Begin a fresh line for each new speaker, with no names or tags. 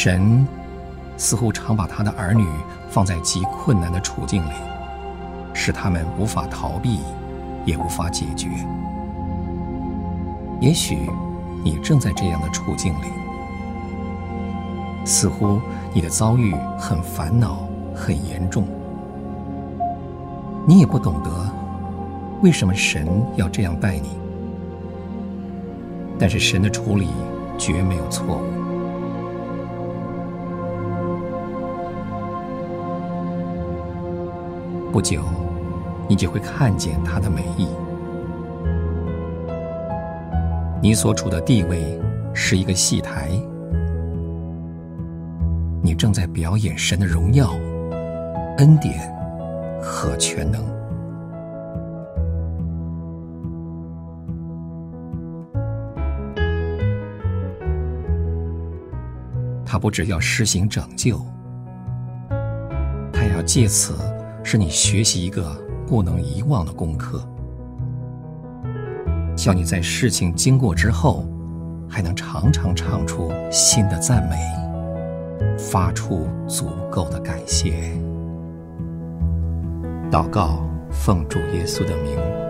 神似乎常把他的儿女放在极困难的处境里，使他们无法逃避，也无法解决。也许你正在这样的处境里，似乎你的遭遇很烦恼、很严重，你也不懂得为什么神要这样待你。但是神的处理绝没有错误。不久，你就会看见他的美意。你所处的地位是一个戏台，你正在表演神的荣耀、恩典和全能。他不只要施行拯救，他要借此是你学习一个不能遗忘的功课，叫你在事情经过之后，还能常常唱出新的赞美，发出足够的感谢。祷告，奉主耶稣的名。